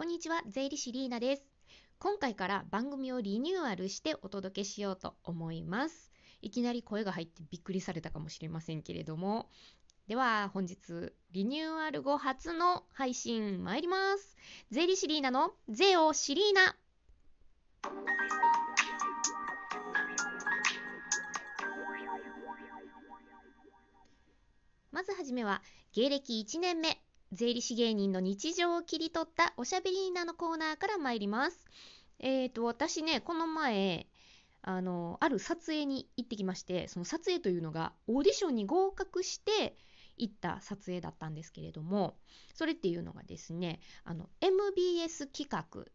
こんにちは、税理士リーナです。今回から番組をリニューアルしてお届けしようと思います。いきなり声が入ってびっくりされたかもしれませんけれども。では本日リニューアル後初の配信参ります。税理士リーナの税をシリーナ。まずはじめは芸歴1年目税理士芸人の日常を切り取ったおしゃべりーナのコーナーから参ります。え、ー、と、私ね、この前、あの、ある撮影に行ってきまして、その撮影というのがオーディションに合格して行った撮影だったんですけれども、それっていうのがですね、あの、MBS 企画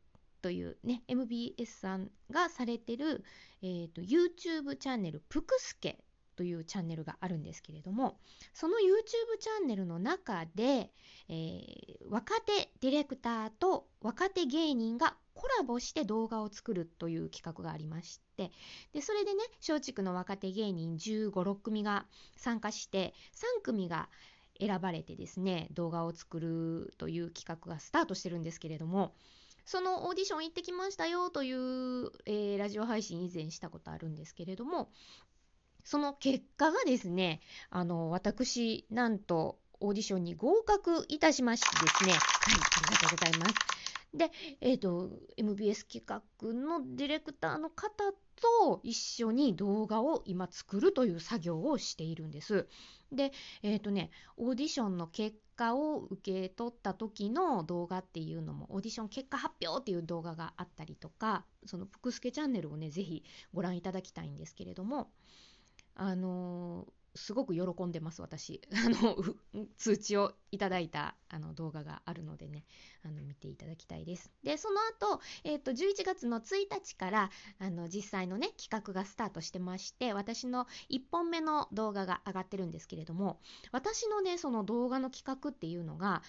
というね、MBS さんがされてる、えーと、YouTube チャンネル、ぷくすけというチャンネルがあるんですけれどもその YouTube チャンネルの中で、えー、若手ディレクターと若手芸人がコラボして動画を作るという企画がありましてでそれでね松竹の若手芸人1 5 6組が参加して3組が選ばれてですね動画を作るという企画がスタートしてるんですけれどもそのオーディション行ってきましたよという、えー、ラジオ配信以前したことあるんですけれどもその結果がですね、あの、私、なんと、オーディションに合格いたしましてですね、はい、ありがとうございます。で、えっ、ー、と、MBS 企画のディレクターの方と一緒に動画を今作るという作業をしているんです。で、えっ、ー、とね、オーディションの結果を受け取った時の動画っていうのも、オーディション結果発表っていう動画があったりとか、そのぷくすけチャンネルをね、ぜひご覧いただきたいんですけれども、あのすごく喜んでます私。あの通知をいただいたあの動画があるのでねあの見ていただきたいです。でその後、えーと、11月の1日からあの実際のね企画がスタートしてまして私の1本目の動画が上がってるんですけれども私のねその動画の企画っていうのが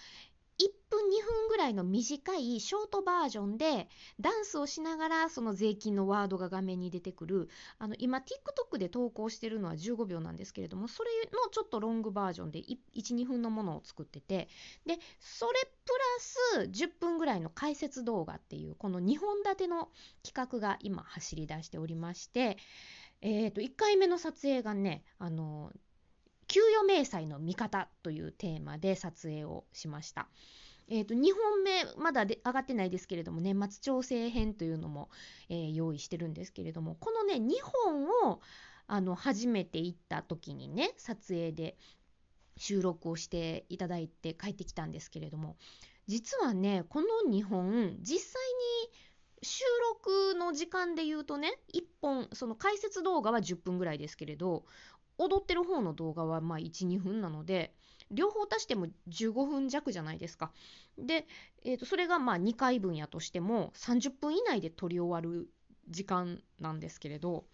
1分2分ぐらいの短いショートバージョンでダンスをしながらその税金のワードが画面に出てくる。あの今 TikTok で投稿してるのは15秒なんですけれどもそれのちょっとロングバージョンで12分のものを作ってて。でそれプラス10分ぐらいの解説動画っていうこの2本立ての企画が今走り出しておりまして。えー、と1回目の撮影がねあの給与明細の見方というテーマで撮影をしました。えーと、2本目まだで上がってないですけれども年末調整編というのも、えー、用意してるんですけれどもこのね2本をあの初めて行った時にね撮影で収録をしていただいて帰ってきたんですけれども実はねこの2本実際に収録の時間で言うとね1本その解説動画は10分ぐらいですけれど踊ってる方の動画はまあ12分なので両方足しても15分弱じゃないですか。で、えー、とそれがまあ2回分やとしても30分以内で撮り終わる時間なんですけれど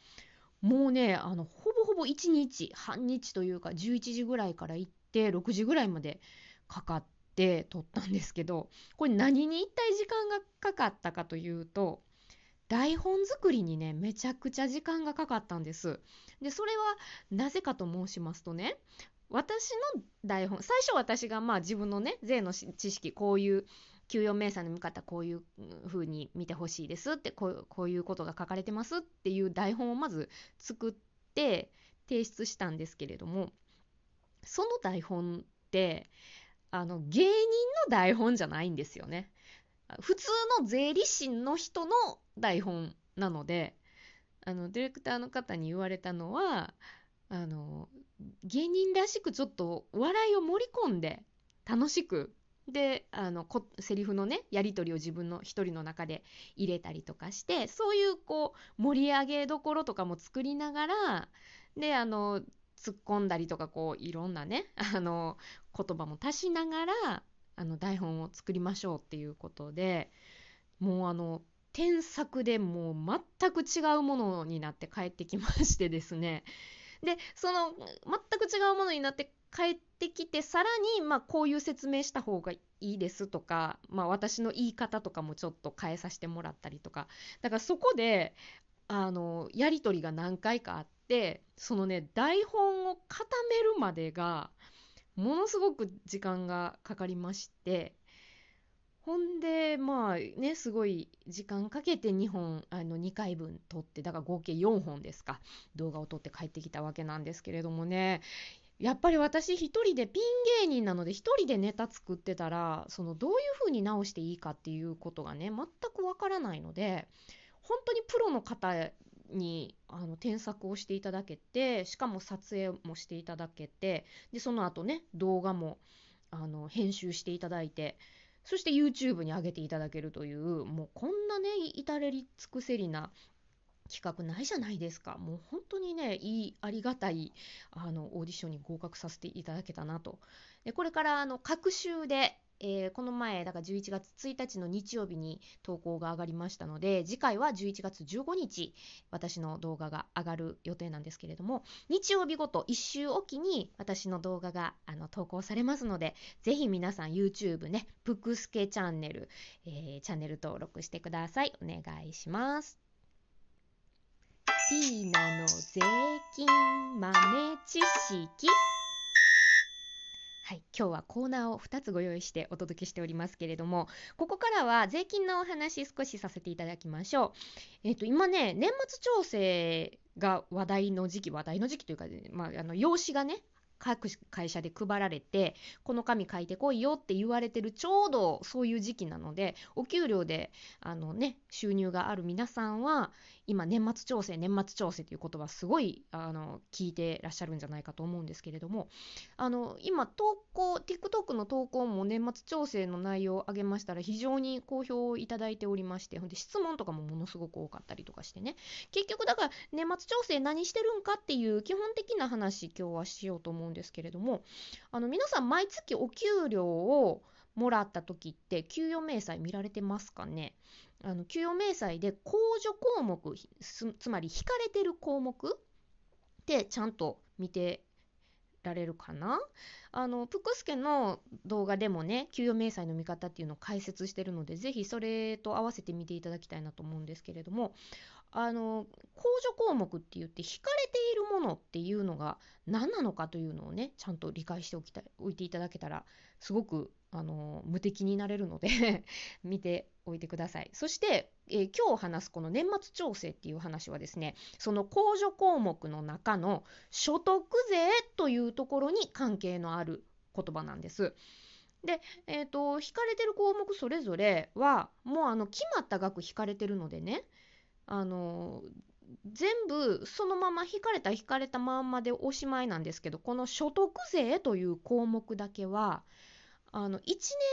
もうねあのほぼほぼ1日半日というか11時ぐらいから行って6時ぐらいまでかかって撮ったんですけどこれ何に一体時間がかかったかというと台本作りにねめちゃくちゃ時間がかかったんですでそれはなぜかと申しますとね私の台本最初私がまあ自分のね税の知識こういう給与明細の見方こういう風に見てほしいですってこうこういうことが書かれてますっていう台本をまず作って提出したんですけれどもその台本ってあの芸人の台本じゃないんですよね。普通の税理士の人の台本なのであのディレクターの方に言われたのはあの芸人らしくちょっと笑いを盛り込んで楽しくであのこセリフのねやり取りを自分の一人の中で入れたりとかしてそういうこう盛り上げどころとかも作りながらであの突っ込んだりとかこういろんなねあの言葉も足しながらあの台本を作りましょうっていうことでもうあの添削でもう全く違うものになって帰ってきましてですね。でその全く違うものになって帰ってきてさらに、まあ、こういう説明した方がいいですとか、まあ、私の言い方とかもちょっと変えさせてもらったりとか。だからそこであのやり取りが何回かあってそのね台本を固めるまでがものすごく時間がかかりましてほんでまあねすごい時間かけて2本あの2回分撮ってだから合計4本ですか。動画を撮って帰ってきたわけなんですけれどもね。やっぱり私一人でピン芸人なので一人でネタ作ってたらそのどういう風に直していいかっていうことがね全くわからないので本当にプロの方にあの添削をしていただけてしかも撮影もしていただけてでその後ね動画もあの編集していただいてそして YouTube に上げていただけるというもうこんなね至れり尽くせりな企画ないじゃないですか。もう本当にねいいありがたいあのオーディションに合格させていただけたなと。でこれからあの各週でえー、この前、だから11月1日の日曜日に投稿が上がりましたので、次回は11月15日、私の動画が上がる予定なんですけれども、日曜日ごと1週おきに私の動画があの投稿されますので、ぜひ皆さん YouTube ね、ぷくすけチャンネル、えー、チャンネル登録してください。お願いします。ティーナの税金豆知識。はい、今日はコーナーを2つご用意してお届けしておりますけれども、ここからは税金のお話少しさせていただきましょう。えっ、ー、と、今ね、年末調整が話題の時期、話題の時期というか、まあ、あの、用紙がね、各会社で配られてこの紙書いてこいよって言われてるちょうどそういう時期なのでお給料であのね収入がある皆さんは今年末調整年末調整という言葉すごいあの聞いてらっしゃるんじゃないかと思うんですけれどもあの今投稿 TikTok の投稿も年末調整の内容を上げましたら非常に好評をいただいておりましてほんで質問とかもものすごく多かったりとかしてね。結局だから年末調整何してるんかっていう基本的な話今日はしようと思うんですけれどもあの皆さん毎月お給料をもらった時って給与明細見られてますかね？あの給与明細で控除項目つまり引かれてる項目ってちゃんと見てられるかな？あのプクスケの動画でもね給与明細の見方っていうのを解説してるのでぜひそれと合わせて見ていただきたいなと思うんですけれどもあの控除項目って言って引かれているものっていうのが何なのかというのをねちゃんと理解しておきたいおいていただけたらすごくあの無敵になれるので 見ておいてください。そして、えー、今日話すこの年末調整っていう話はですね、その控除項目の中の所得税というところに関係のある言葉なんです。で、えーと、引かれてる項目それぞれはもうあの決まった額引かれてるのでねあの全部そのまま引かれた引かれたまんまでおしまいなんですけどこの所得税という項目だけはあの1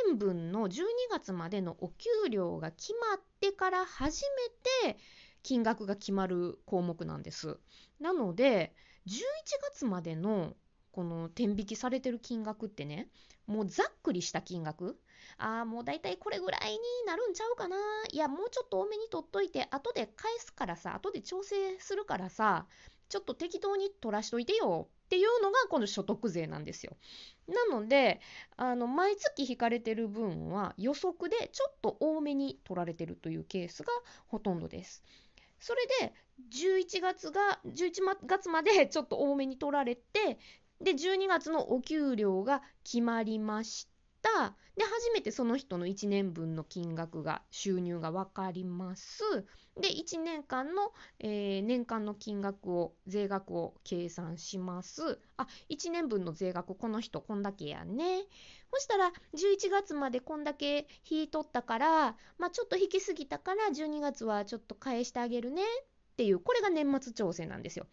年分の12月までのお給料が決まってから初めて金額が決まる項目なんです。なので11月までのこの天引きされてる金額ってねもうざっくりした金額ああもうだいたいこれぐらいになるんちゃうかないやもうちょっと多めに取っといて後で返すからさ後で調整するからさちょっと適当に取らしといてよっていうのがこの所得税なんですよ。なのであの毎月引かれてる分は予測でちょっと多めに取られてるというケースがほとんどです。それで11月が11月まで ちょっと多めに取られてで12月のお給料が決まりましった。で初めてその人の1年分の金額が収入が分かります。で1年間の、えー、年間の金額を税額を計算します。あ1年分の税額この人こんだけやね。そしたら11月までこんだけ引いとったからまあちょっと引きすぎたから12月はちょっと返してあげるね。っていうこれが年末調整なんですよ。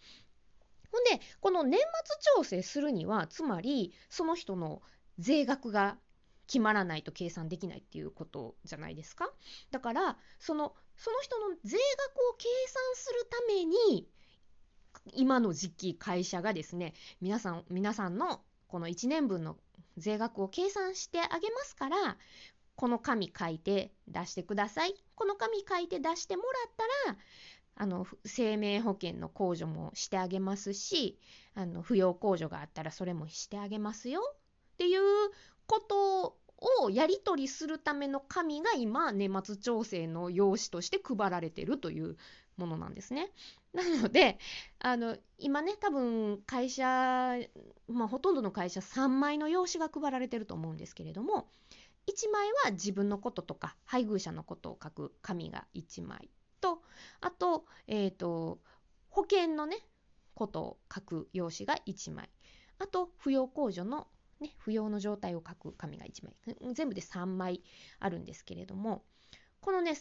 ほんでこの年末調整するにはつまりその人の税額が決まらないと計算できないっていうことじゃないですか？だからそのその人の税額を計算するために今の時期会社がですね皆さん皆さんのこの1年分の税額を計算してあげますからこの紙書いて出してくださいこの紙書いて出してもらったらあの生命保険の控除もしてあげますしあの扶養控除があったらそれもしてあげますよっていうことをやり取りするための紙が今年末調整の用紙として配られてるというものなんですね。なのであの今ね多分会社、まあ、ほとんどの会社3枚の用紙が配られてると思うんですけれども1枚は自分のこととか配偶者のことを書く紙が1枚とあと,、えーと、保険のねことを書く用紙が1枚あと扶養控除の、ね、扶養の状態を書く紙が1枚。全部で3枚あるんですけれどもこのね3枚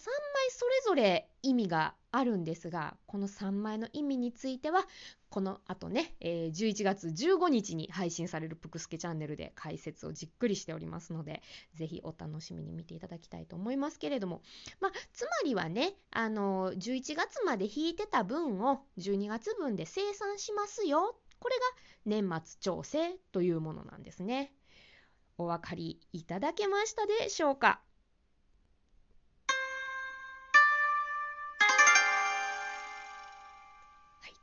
それぞれ意味があるんですがこの3枚の意味についてはこのあとね、えー、11月15日に配信されるぷくすけチャンネルで解説をじっくりしておりますのでぜひお楽しみに見ていただきたいと思いますけれども。まあつまりはねあの11月まで引いてた分を12月分で生産しますよこれが年末調整というものなんですね。お分かりいただけましたでしょうか？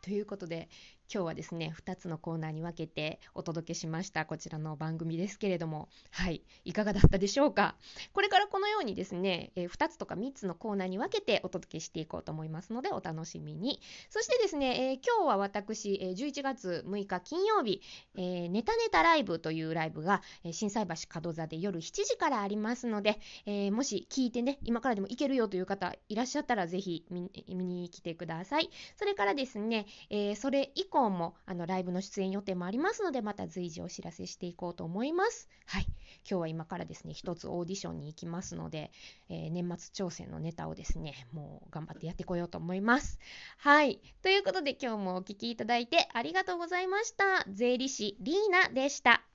ということで今日はですね2つのコーナーに分けてお届けしました。こちらの番組ですけれども。はい。いかがだったでしょうか？これからこのようにですね、えー、2つとか3つのコーナーに分けてお届けしていこうと思いますのでお楽しみに。そしてですね、えー、今日は私、えー、11月6日金曜日、えネタネタライブというライブが、え心斎橋門座で夜7時からありますので、えもし聞いてね今からでも行けるよという方いらっしゃったらぜひ見に来てください。それからですね、えそれ以降降もあのライブの出演予定もありますのでまた随時お知らせしていこうと思います。はい、今日は今からですね一つオーディションに行きますので、えー、年末挑戦のネタをですねもう頑張ってやってこようと思います。はいということで今日もお聴きいただいてありがとうございました。税理士リーナでした。